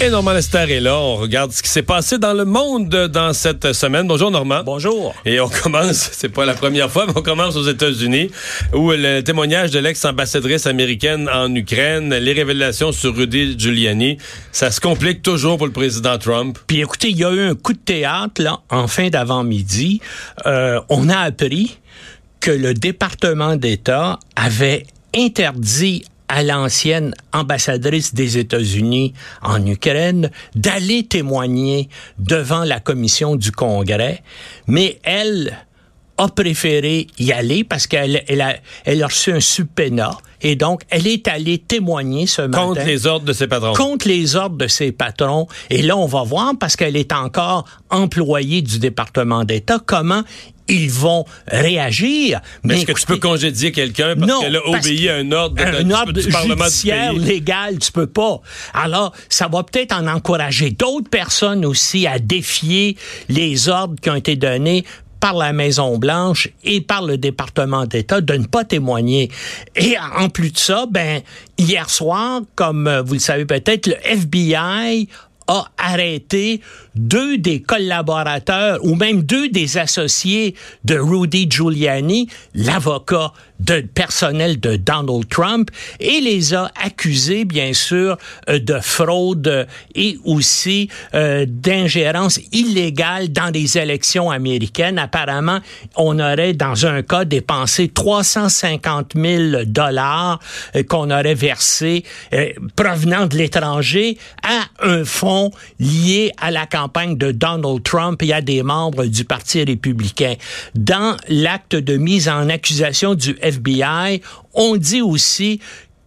Et Normand Lester est là. On regarde ce qui s'est passé dans le monde dans cette semaine. Bonjour Normand. Bonjour. Et on commence, c'est pas la première fois, mais on commence aux États-Unis, où le témoignage de l'ex-ambassadrice américaine en Ukraine, les révélations sur Rudy Giuliani, ça se complique toujours pour le président Trump. Puis écoutez, il y a eu un coup de théâtre là en fin d'avant-midi. Euh, on a appris que le département d'État avait interdit à l'ancienne ambassadrice des États-Unis en Ukraine d'aller témoigner devant la commission du Congrès, mais elle a préféré y aller parce qu'elle elle a, elle a reçu un subpoena et donc elle est allée témoigner ce matin Contre les ordres de ses patrons. contre les ordres de ses patrons. Et là, on va voir, parce qu'elle est encore employée du département d'État, comment ils vont réagir. Mais est-ce que tu peux congédier quelqu'un parce qu'elle a obéi à un ordre, de- un du- ordre du Parlement du judiciaire pays? légal, tu peux pas. Alors, ça va peut-être en encourager d'autres personnes aussi à défier les ordres qui ont été donnés par la Maison-Blanche et par le département d'État de ne pas témoigner. Et en plus de ça, ben, hier soir, comme euh, vous le savez peut-être, le FBI a arrêté deux des collaborateurs ou même deux des associés de Rudy Giuliani, l'avocat de personnel de Donald Trump, et les a accusés, bien sûr, euh, de fraude et aussi euh, d'ingérence illégale dans les élections américaines. Apparemment, on aurait, dans un cas, dépensé 350 000 dollars euh, qu'on aurait versé provenant de l'étranger à un fonds lié à la campagne de Donald Trump et à des membres du Parti républicain. Dans l'acte de mise en accusation du FBI, on dit aussi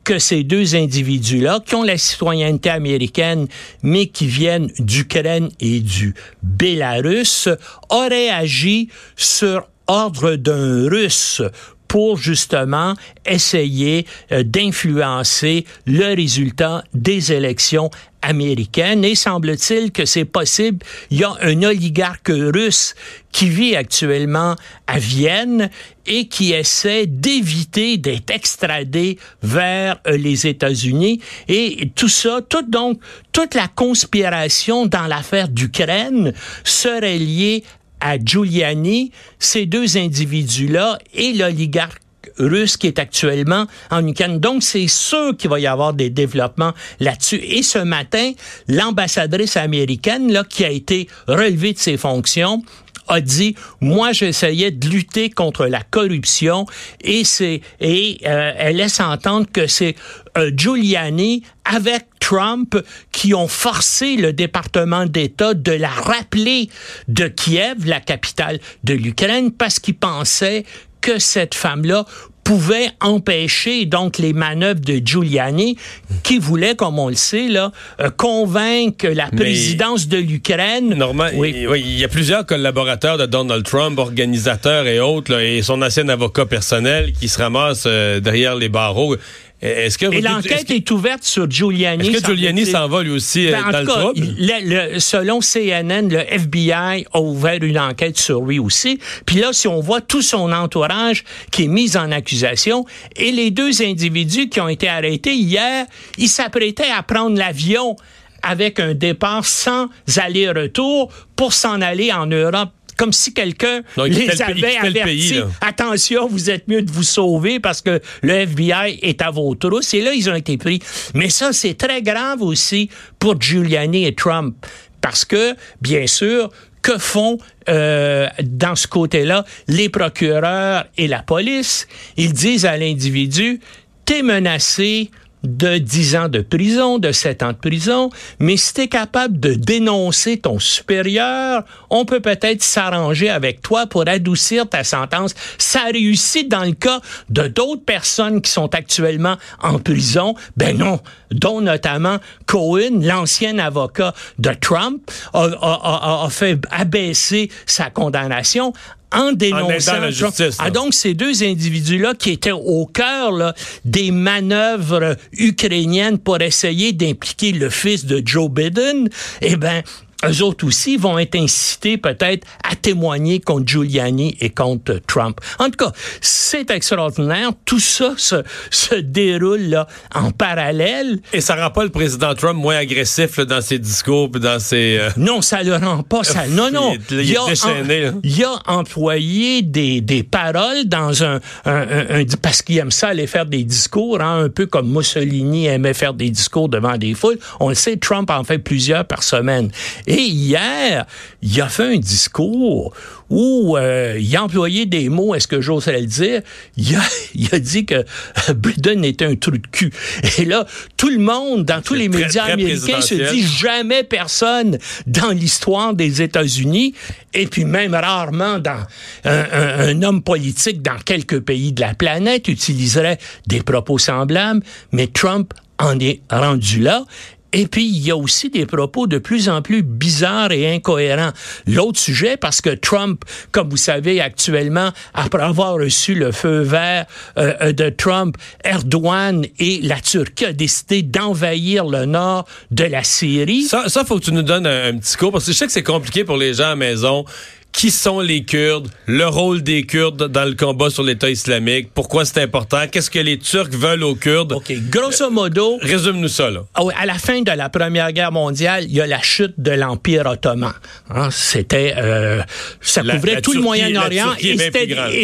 que ces deux individus-là, qui ont la citoyenneté américaine, mais qui viennent d'Ukraine et du Bélarus, auraient agi sur ordre d'un Russe pour justement essayer euh, d'influencer le résultat des élections américaines. Et semble-t-il que c'est possible. Il y a un oligarque russe qui vit actuellement à Vienne et qui essaie d'éviter d'être extradé vers euh, les États-Unis. Et tout ça, tout donc, toute la conspiration dans l'affaire d'Ukraine serait liée à Giuliani, ces deux individus-là et l'oligarque russe qui est actuellement en Ukraine. Donc, c'est sûr qu'il va y avoir des développements là-dessus. Et ce matin, l'ambassadrice américaine, là, qui a été relevée de ses fonctions, a dit moi j'essayais de lutter contre la corruption et c'est et euh, elle laisse entendre que c'est euh, Giuliani avec Trump qui ont forcé le département d'État de la rappeler de Kiev, la capitale de l'Ukraine, parce qu'ils pensaient que cette femme-là pouvait empêcher donc les manœuvres de Giuliani qui voulait, comme on le sait, là, euh, convaincre la Mais- présidence de l'Ukraine. Oui. il, oui, il y a plusieurs collaborateurs de Donald Trump, organisateurs et autres, là, et son ancien avocat personnel qui se ramasse euh, derrière les barreaux. Est-ce que, Et l'enquête est ouverte sur Giuliani. est-ce que Giuliani s'en va lui aussi Ben, en dans le cas, trouble? le- le- selon CNN, le FBI a ouvert une enquête sur lui aussi. Puis là, si on voit tout son entourage qui est mis en accusation, et les deux individus qui ont été arrêtés hier, ils s'apprêtaient à prendre l'avion avec un départ sans aller-retour pour s'en aller en Europe. Comme si quelqu'un les avait avertis. Attention, vous êtes mieux de vous sauver parce que le FBI est à vos trousses. Et là, ils ont été pris. Mais ça, c'est très grave aussi pour Giuliani et Trump. Parce que, bien sûr, que font euh, dans ce côté-là les procureurs et la police? Ils disent à l'individu, t'es menacé de 10 ans de prison, de 7 ans de prison, mais si tu es capable de dénoncer ton supérieur, on peut peut-être s'arranger avec toi pour adoucir ta sentence. Ça réussit dans le cas de d'autres personnes qui sont actuellement en prison. Ben non, dont notamment Cohen, l'ancien avocat de Trump, a, a- a- a fait abaisser sa condamnation en dénonçant la justice. Ah, donc, ces deux individus-là qui étaient au cœur là, des manœuvres ukrainiennes pour essayer d'impliquer le fils de Joe Biden, eh ben, eux autres aussi vont être incités peut-être à témoigner contre Giuliani et contre Trump. En tout cas, c'est extraordinaire. Tout ça se, se déroule là, en parallèle. Et ça rend pas le président Trump moins agressif là, dans ses discours dans ses... Euh... Non, ça le rend pas. Ça... Non, non. Il, il, il, a, déchaîné, en, il, a, employé des, des paroles dans un... un, un, un parce qu'il aime ça aller faire des discours, hein, un peu comme Mussolini aimait faire des discours devant des foules. On le sait, Trump en fait plusieurs par semaine. Et hier, il a fait un discours où euh, il a employé des mots, est-ce que j'oserais le dire? Il a, il a dit que Biden était un trou de cul. Et là, tout le monde, dans tous les très, médias très américains, se dit jamais personne dans l'histoire des États-Unis, et puis même rarement dans un, un, un homme politique dans quelques pays de la planète utiliserait des propos semblables, mais Trump en est rendu là. Et puis, il y a aussi des propos de plus en plus bizarres et incohérents. L'autre sujet, parce que Trump, comme vous savez actuellement, après avoir reçu le feu vert euh, de Trump, Erdogan et la Turquie a décidé d'envahir le nord de la Syrie. Ça, ça, faut que tu nous donnes un, un petit cours, parce que je sais que c'est compliqué pour les gens à la maison qui sont les Kurdes, le rôle des Kurdes dans le combat sur l'État islamique, pourquoi c'est important, qu'est-ce que les Turcs veulent aux Kurdes? OK, grosso modo... Euh, Résume-nous ça, là. À la fin de la Première Guerre mondiale, il y a la chute de l'Empire ottoman. Hein, c'était... Euh, ça couvrait la tout le Moyen-Orient et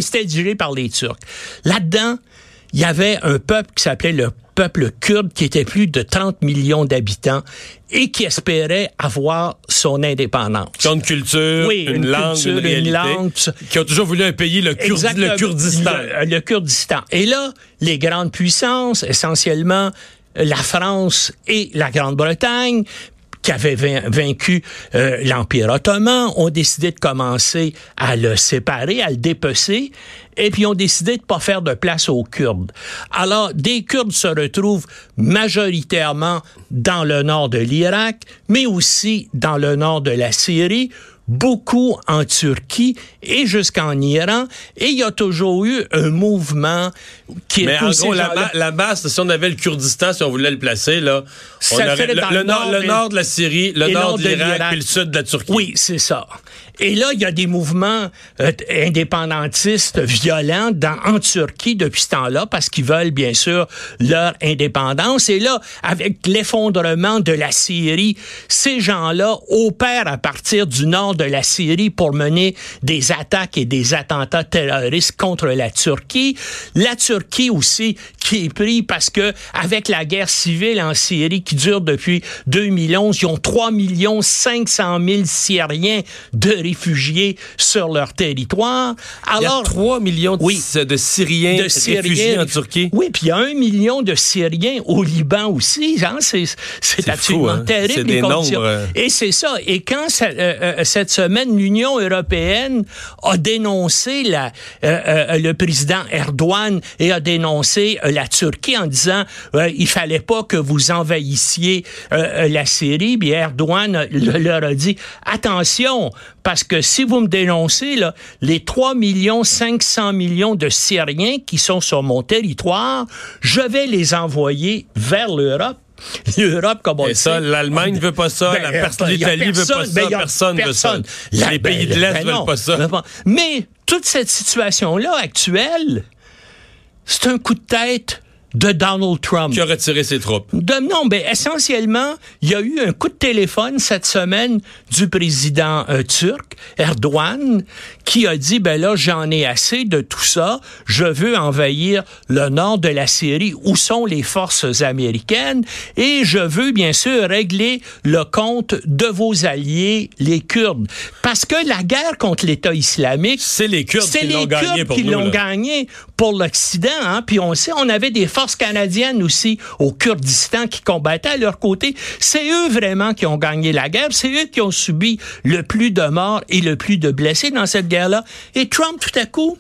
c'était dirigé par les Turcs. Là-dedans, il y avait un peuple qui s'appelait le peuple kurde qui était plus de 30 millions d'habitants et qui espérait avoir son indépendance. Qui ont une culture, Oui, une, une langue, culture, une langue. Qui ont toujours voulu un pays, le, Kurdi- le Kurdistan. Le, le Kurdistan. Et là, les grandes puissances, essentiellement la France et la Grande-Bretagne, qui avaient vain- vaincu euh, l'Empire ottoman, ont décidé de commencer à le séparer, à le dépecer, et puis ont décidé de pas faire de place aux Kurdes. Alors, des Kurdes se retrouvent majoritairement dans le nord de l'Irak, mais aussi dans le nord de la Syrie, beaucoup en Turquie et jusqu'en Iran. Et il y a toujours eu un mouvement qui est Mais en poussé gros, la, ma- la masse, si on avait le Kurdistan, si on voulait le placer, là, on Ça aurait le, le nord, le nord de la Syrie, le Et nord de l'Irak, puis le sud de la Turquie. Oui, c'est ça. Et là, il y a des mouvements euh, indépendantistes violents dans, en Turquie depuis ce temps-là parce qu'ils veulent bien sûr leur indépendance. Et là, avec l'effondrement de la Syrie, ces gens-là opèrent à partir du nord de la Syrie pour mener des attaques et des attentats terroristes contre la Turquie. La Turquie aussi qui est pris parce que avec la guerre civile en Syrie qui dure depuis 2011, ils ont 3 millions 500 000 Syriens de réfugiés sur leur territoire. Il y a Alors, 3 millions de, Oui. de Syriens, de réfugiés Syriens en Turquie. Oui, puis il y a un million de Syriens au Liban aussi. Hein, c'est absolument fou, hein. terrible. C'est des conditions. nombres, euh. Et c'est ça. Et quand ça- euh, euh, cette semaine, l'Union européenne a dénoncé la, euh, euh, le président Erdogan et a dénoncé la Turquie en disant il fallait pas que vous envahissiez la Syrie. Puis Erdogan le- leur a dit attention parce que si vous me dénoncez là, les 3 millions 500 millions de Syriens qui sont sur mon territoire, je vais les envoyer vers l'Europe. L'Europe, comme on Et le ça, sait, l'Allemagne veut pas ça, ben, la l'Italie veut pas personne, ça, a personne, veut ça. Les pays de ben, l'Est ben veulent pas ça. Mais toute cette situation-là actuelle, c'est un coup de tête de Donald Trump. Qui a retiré ses troupes. De- non, ben essentiellement, il y a eu un coup de téléphone cette semaine du président euh, turc Erdogan qui a dit ben là j'en ai assez de tout ça, je veux envahir le nord de la Syrie où sont les forces américaines et je veux bien sûr régler le compte de vos alliés les Kurdes parce que la guerre contre l'État islamique C'est les Kurdes qui l'ont gagné Kurdes pour qui nous. l'ont là. gagné pour l'Occident. Hein? Puis on sait, on avait des forces canadiennes aussi au Kurdistan qui combattaient à leur côté. C'est eux vraiment qui ont gagné la guerre. C'est eux qui ont subi le plus de morts et le plus de blessés dans cette guerre-là. Et Trump, tout à coup,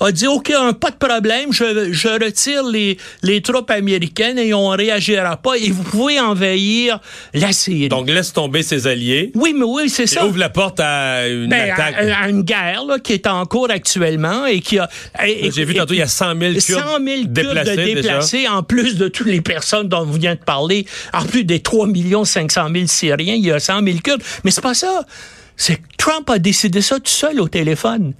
a dit, OK, un, pas de problème, je, je retire les, les troupes américaines et on réagira pas et vous pouvez envahir la Syrie. Donc, laisse tomber ses alliés. Oui, mais oui, c'est ça. ouvre la porte à une Ben, attaque. à, à une guerre là, qui est en cours actuellement et qui a. J'ai vu tantôt, il y a 100 000 Kurdes 100 000 Kurdes déplacés de déjà. déplacés, en plus de toutes les personnes dont vous venez de parler, en plus des 3 500 000 Syriens, il y a 100 000 Kurdes. Mais c'est pas ça. C'est Trump a décidé ça tout seul au téléphone.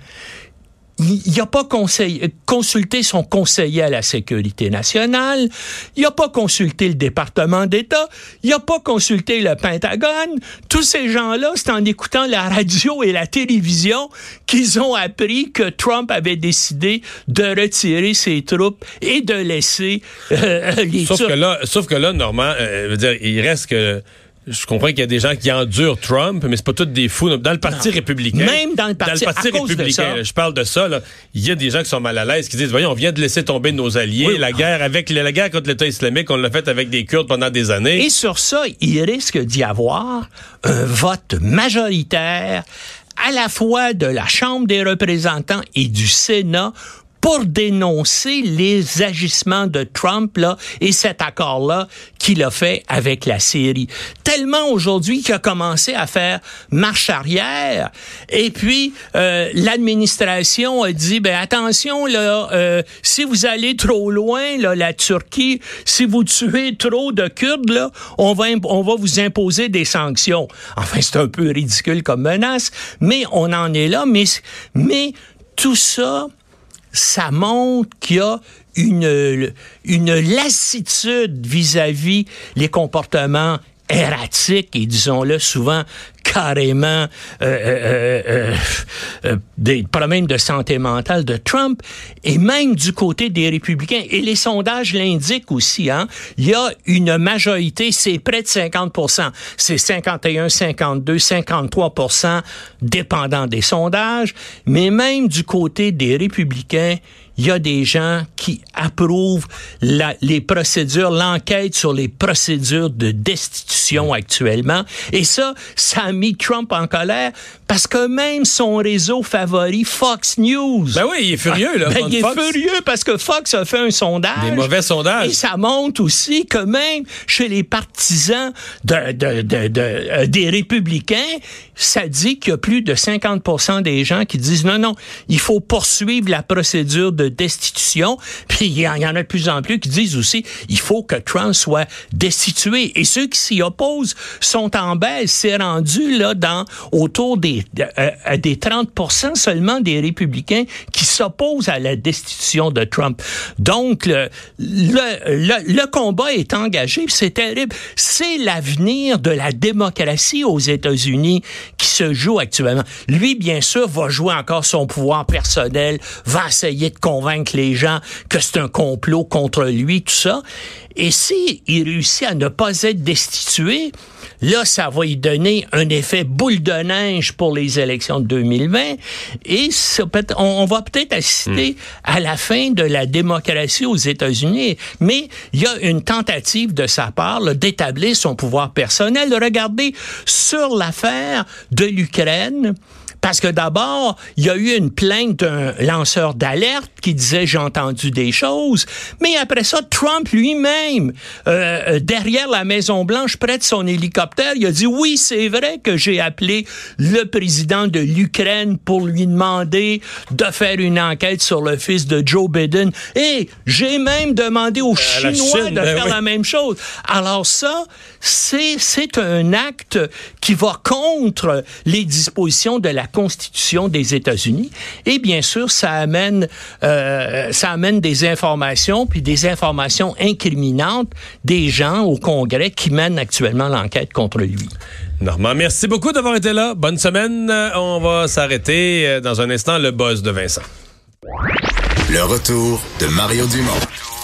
Il n'a pas conseil- consulté son conseiller à la sécurité nationale, il n'a pas consulté le département d'État, il n'a pas consulté le Pentagone. Tous ces gens-là, c'est en écoutant la radio et la télévision qu'ils ont appris que Trump avait décidé de retirer ses troupes et de laisser euh, les Sauf Turcs. que là, sauf que là, Normand, euh, dire, il reste que. Je comprends qu'il y a des gens qui endurent Trump, mais c'est pas tous des fous. Dans le Parti républicain. Même dans le Parti- à cause de républicain, là, je parle de ça, là, il y a des gens qui sont mal à l'aise, qui disent, voyons, on vient de laisser tomber nos alliés. Oui. La guerre avec la guerre contre l'État islamique, on l'a fait avec des Kurdes pendant des années. Et sur ça, il risque d'y avoir un vote majoritaire à la fois de la Chambre des représentants et du Sénat pour dénoncer les agissements de Trump là, et cet accord-là qu'il a fait avec la Syrie. Tellement aujourd'hui qu'il a commencé à faire marche arrière. Et puis, euh, l'administration a dit, ben attention, là, euh, si vous allez trop loin, là, la Turquie, si vous tuez trop de Kurdes, là, on va, on va vous imposer des sanctions. Enfin, c'est un peu ridicule comme menace, mais on en est là. Mais, mais tout ça, ça montre qu'il y a une, une lassitude vis-à-vis les comportements erratiques et disons-le souvent carrément euh, euh, euh, des problèmes de santé mentale de Trump et même du côté des républicains. Et les sondages l'indiquent aussi. Hein? Il y a une majorité, c'est près de 50% C'est 51, 52, 53% dépendant des sondages. Mais même du côté des républicains, il y a des gens qui approuvent la- les procédures, l'enquête sur les procédures de destitution actuellement. Et ça, ça a mis Trump en colère parce que même son réseau favori, Fox News, Ben oui, il est furieux, là. ben, il est Fox. furieux parce que Fox a fait un sondage. Des mauvais sondages. Et ça montre aussi que même chez les partisans de, de- de- de- euh, des républicains, ça dit qu'il y a plus de 50 des gens qui disent non, non, il faut poursuivre la procédure de destitution. Puis il y, en a de plus en plus qui disent aussi il faut que Trump soit destitué. Et ceux qui s'y opposent sont en baisse. C'est rendu là dans autour des, euh, euh, des 30% seulement des républicains qui s'opposent à la destitution de Trump. Donc, le, le, combat est engagé, c'est terrible. C'est l'avenir de la démocratie aux États-Unis qui se joue actuellement. Lui, bien sûr, va jouer encore son pouvoir personnel, va essayer de convaincre les gens que c'est un complot contre lui, tout ça. Et si il réussit à ne pas être destitué, là, ça va lui donner un effet boule de neige pour les élections de 2020. Et ça peut on, on va peut-être assister à la fin de la démocratie aux États-Unis. Mais il y a une tentative de sa part d'établir son pouvoir personnel. Regardez sur l'affaire de l'Ukraine. Parce que d'abord, il y a eu une plainte d'un lanceur d'alerte qui disait j'ai entendu des choses, mais après ça, Trump lui-même, euh, derrière la Maison Blanche, près de son hélicoptère, il a dit oui, c'est vrai que j'ai appelé le président de l'Ukraine pour lui demander de faire une enquête sur le fils de Joe Biden. Et j'ai même demandé aux la Chinois Chine, de ben faire oui. la même chose. Alors ça, c'est c'est un acte qui va contre les dispositions de la Constitution des États-Unis. Et bien sûr, ça amène euh, ça amène des informations puis des informations incriminantes des gens au Congrès qui mènent actuellement l'enquête contre lui. Normand, merci beaucoup d'avoir été là. Bonne semaine. On va s'arrêter euh, dans un instant le buzz de Vincent. Le retour de Mario Dumont.